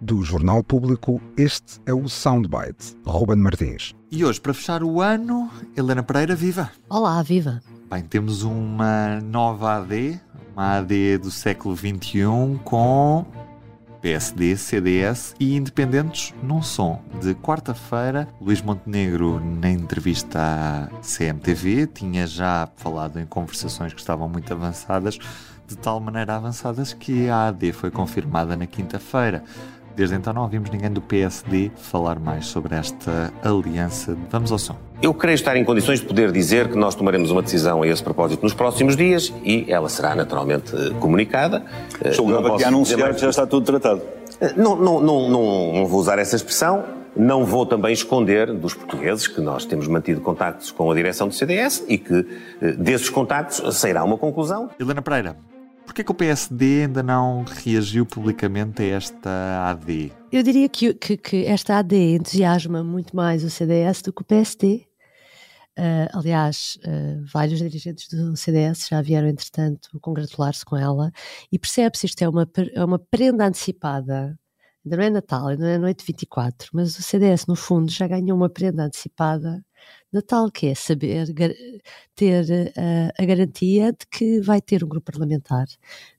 Do Jornal Público, este é o Soundbite. Ruben Martins. E hoje, para fechar o ano, Helena Pereira, viva! Olá, viva! Bem, temos uma nova AD, uma AD do século XXI com PSD, CDS e independentes num som. De quarta-feira, Luís Montenegro, na entrevista à CMTV, tinha já falado em conversações que estavam muito avançadas, de tal maneira avançadas que a AD foi confirmada na quinta-feira. Desde então não ouvimos ninguém do PSD falar mais sobre esta aliança. Vamos ao som. Eu creio estar em condições de poder dizer que nós tomaremos uma decisão a esse propósito nos próximos dias e ela será naturalmente comunicada. Julgava que anunciar que já está tudo tratado. Não, não, não, não, não vou usar essa expressão. Não vou também esconder dos portugueses que nós temos mantido contactos com a direção do CDS e que desses contactos sairá uma conclusão. Helena Pereira, Porquê que o PSD ainda não reagiu publicamente a esta AD? Eu diria que, que, que esta AD entusiasma muito mais o CDS do que o PSD. Uh, aliás, uh, vários dirigentes do CDS já vieram, entretanto, congratular-se com ela e percebe-se isto é uma, é uma prenda antecipada. Ainda não é Natal, ainda não é noite 24, mas o CDS, no fundo, já ganhou uma prenda antecipada. Natal, que é saber ter uh, a garantia de que vai ter um grupo parlamentar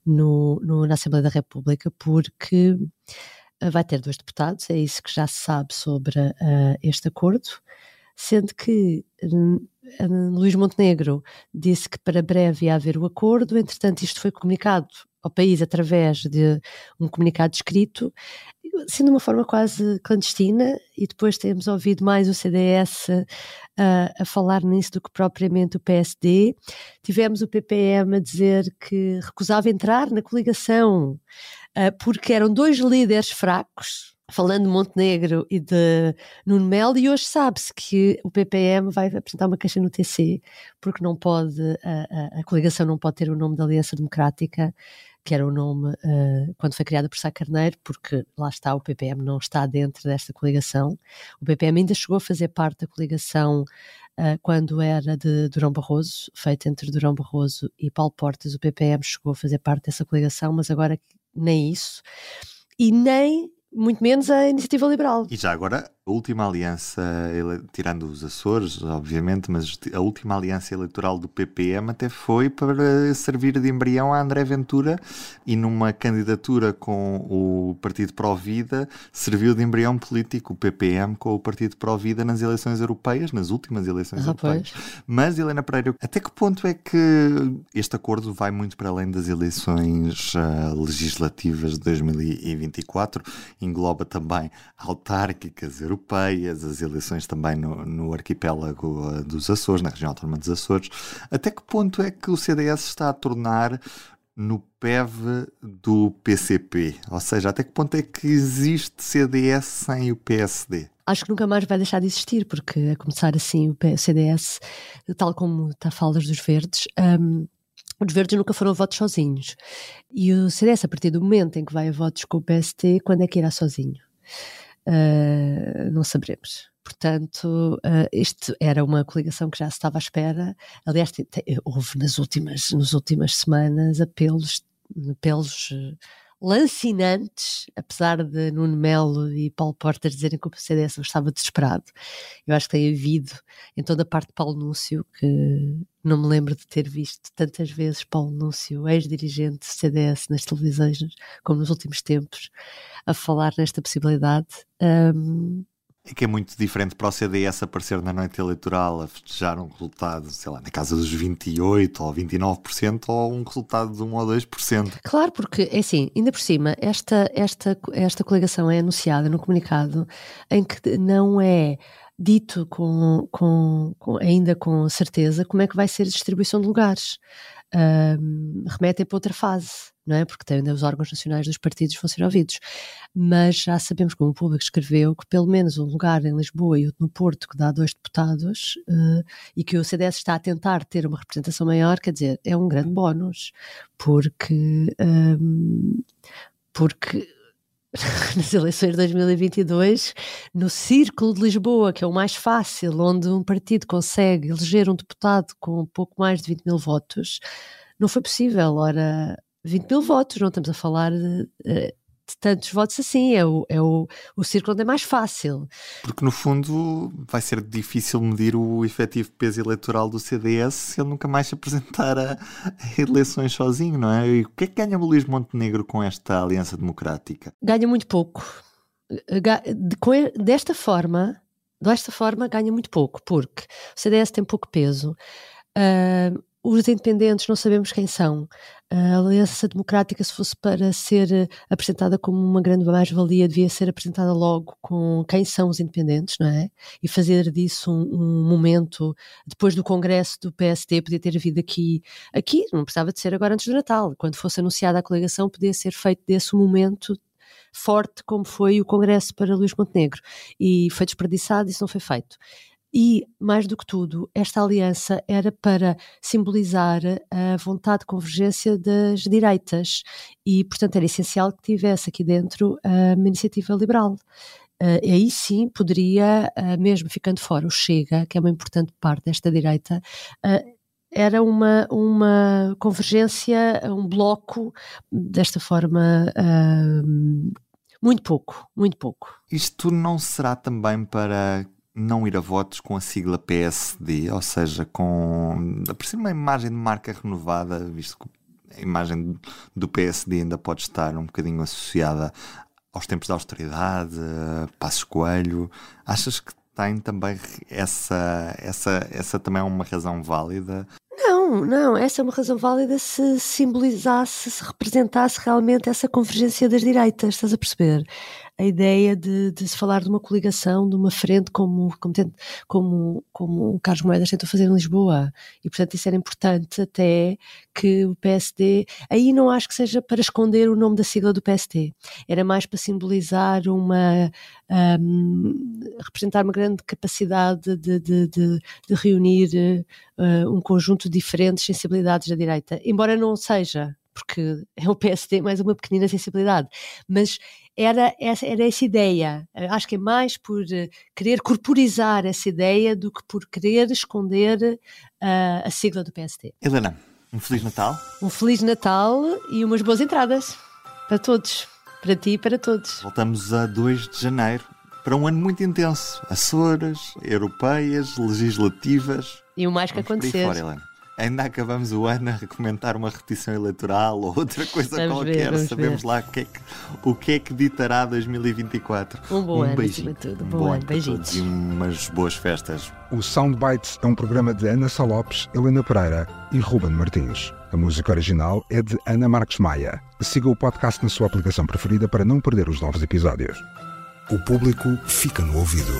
no, no na Assembleia da República, porque uh, vai ter dois deputados, é isso que já se sabe sobre uh, este acordo, sendo que Luís Montenegro disse que para breve ia haver o acordo, entretanto isto foi comunicado ao país através de um comunicado escrito assim de uma forma quase clandestina, e depois temos ouvido mais o CDS uh, a falar nisso do que propriamente o PSD. Tivemos o PPM a dizer que recusava entrar na coligação uh, porque eram dois líderes fracos. Falando de Montenegro e de Nuno Melo, e hoje sabe-se que o PPM vai apresentar uma queixa no TC, porque não pode, a, a, a coligação não pode ter o nome da Aliança Democrática, que era o nome uh, quando foi criada por Sá Carneiro, porque lá está, o PPM não está dentro desta coligação. O PPM ainda chegou a fazer parte da coligação uh, quando era de Durão Barroso, feita entre Durão Barroso e Paulo Portas. O PPM chegou a fazer parte dessa coligação, mas agora nem isso. E nem muito menos a iniciativa liberal. E já agora, a última aliança, tirando os Açores, obviamente, mas a última aliança eleitoral do PPM até foi para servir de embrião a André Ventura e numa candidatura com o Partido Pró-Vida serviu de embrião político o PPM com o Partido Pró-Vida nas eleições europeias, nas últimas eleições ah, europeias. Pois. Mas, Helena Pereira, até que ponto é que este acordo vai muito para além das eleições uh, legislativas de 2024? Engloba também autárquicas europeias europeias, as eleições também no, no arquipélago eh, dos Açores, na região autónoma dos Açores. Até que ponto é que o CDS está a tornar no PEV do PCP? Ou seja, até que ponto é que existe CDS sem o PSD? Acho que nunca mais vai deixar de existir, porque a começar assim o CDS, tal como está a falar dos verdes, um, os verdes nunca foram votos sozinhos. E o CDS, a partir do momento em que vai a votos com o PST, quando é que irá sozinho? Uh, não saberemos. Portanto, uh, isto era uma coligação que já se estava à espera. Aliás, houve nas últimas, nas últimas semanas apelos, uh, lancinantes, apesar de Nuno Melo e Paulo Portas dizerem que o CDS estava desesperado. Eu acho que tem havido em toda a parte de Paulo Núncio, que não me lembro de ter visto tantas vezes Paulo Núncio, ex-dirigente do CDS nas televisões, como nos últimos tempos, a falar nesta possibilidade. Um, é que é muito diferente para o CDS aparecer na noite eleitoral a festejar um resultado, sei lá, na casa dos 28% ou 29% ou um resultado de 1 ou 2%. Claro, porque, é assim, ainda por cima, esta, esta, esta coligação é anunciada no comunicado em que não é dito com, com, com, ainda com certeza como é que vai ser a distribuição de lugares. Um, remetem para outra fase, não é? Porque ainda os órgãos nacionais dos partidos vão ser ouvidos. Mas já sabemos, como o público escreveu, que pelo menos um lugar em Lisboa e outro no Porto, que dá dois deputados, uh, e que o CDS está a tentar ter uma representação maior, quer dizer, é um grande bónus, porque. Um, porque nas eleições de 2022, no Círculo de Lisboa, que é o mais fácil, onde um partido consegue eleger um deputado com pouco mais de 20 mil votos, não foi possível. Ora, 20 mil votos, não estamos a falar de, eh, tantos votos assim, é o, é o, o círculo onde é mais fácil. Porque no fundo vai ser difícil medir o efetivo peso eleitoral do CDS se ele nunca mais se apresentar a, a eleições sozinho, não é? E o que é que ganha o Luís Montenegro com esta aliança democrática? Ganha muito pouco. Desta forma, desta forma ganha muito pouco, porque o CDS tem pouco peso. Uh, os independentes não sabemos quem são. A Aliança Democrática, se fosse para ser eh, apresentada como uma grande mais-valia, devia ser apresentada logo com quem são os independentes, não é? E fazer disso um, um, momento, depois do congresso do PSD, podia ter havido aqui, aqui, não precisava de ser agora antes do Natal, quando fosse anunciada a coligação, podia ser feito desse momento forte como foi o congresso para Luís Montenegro. E foi desperdiçado, isso não foi feito. E, mais do que tudo, esta aliança era para simbolizar a vontade de convergência das direitas e, portanto, era essencial que tivesse aqui dentro uma iniciativa liberal. Uh, aí sim poderia, uh, mesmo ficando fora o Chega, que é uma importante parte desta direita, era uma, uma convergência, um bloco, desta forma, muito pouco, muito pouco. Isto não será também para não ir a votos com a sigla PSD, ou seja, com aparecer uma imagem de marca renovada, visto que a imagem do PSD ainda pode estar um bocadinho associada aos tempos da austeridade, Passos Coelho. Achas que tem também essa, essa, essa também é uma razão válida não, não, essa é uma razão válida se simbolizasse, se representasse realmente essa convergência das direitas, estás a perceber? A ideia de, de se falar de uma coligação, de uma frente como, como, como, como o Carlos Moedas tentou fazer em Lisboa. E, portanto, isso era importante até que o PSD. Aí não acho que seja para esconder o nome da sigla do PSD. Era mais para simbolizar uma. Um, representar uma grande capacidade de, de, de, reunir uh, um conjunto de diferentes sensibilidades da direita. Embora não seja, porque é o PSD mais uma pequenina sensibilidade, mas era essa, era essa ideia. Acho que é mais por uh, querer corporizar essa ideia do que por querer esconder uh, a sigla do PSD. Helena, um Feliz Natal. Um Feliz Natal e umas boas entradas para todos, para ti e para todos. Voltamos a 2 de janeiro para um ano muito intenso. Açores, europeias, legislativas. E o mais que Vamos acontecer. Fora, Ainda acabamos o ano a comentar uma repetição eleitoral ou outra coisa vamos qualquer. Ver, Sabemos ver. lá o que, é que, o que é que ditará 2024. Um bom um ano, beijinho. tudo. Um bom, bom ano, beijinhos. E umas boas festas. O Soundbites é um programa de Ana Salopes, Helena Pereira e Ruben Martins. A música original é de Ana Marques Maia. Siga o podcast na sua aplicação preferida para não perder os novos episódios. O público fica no ouvido.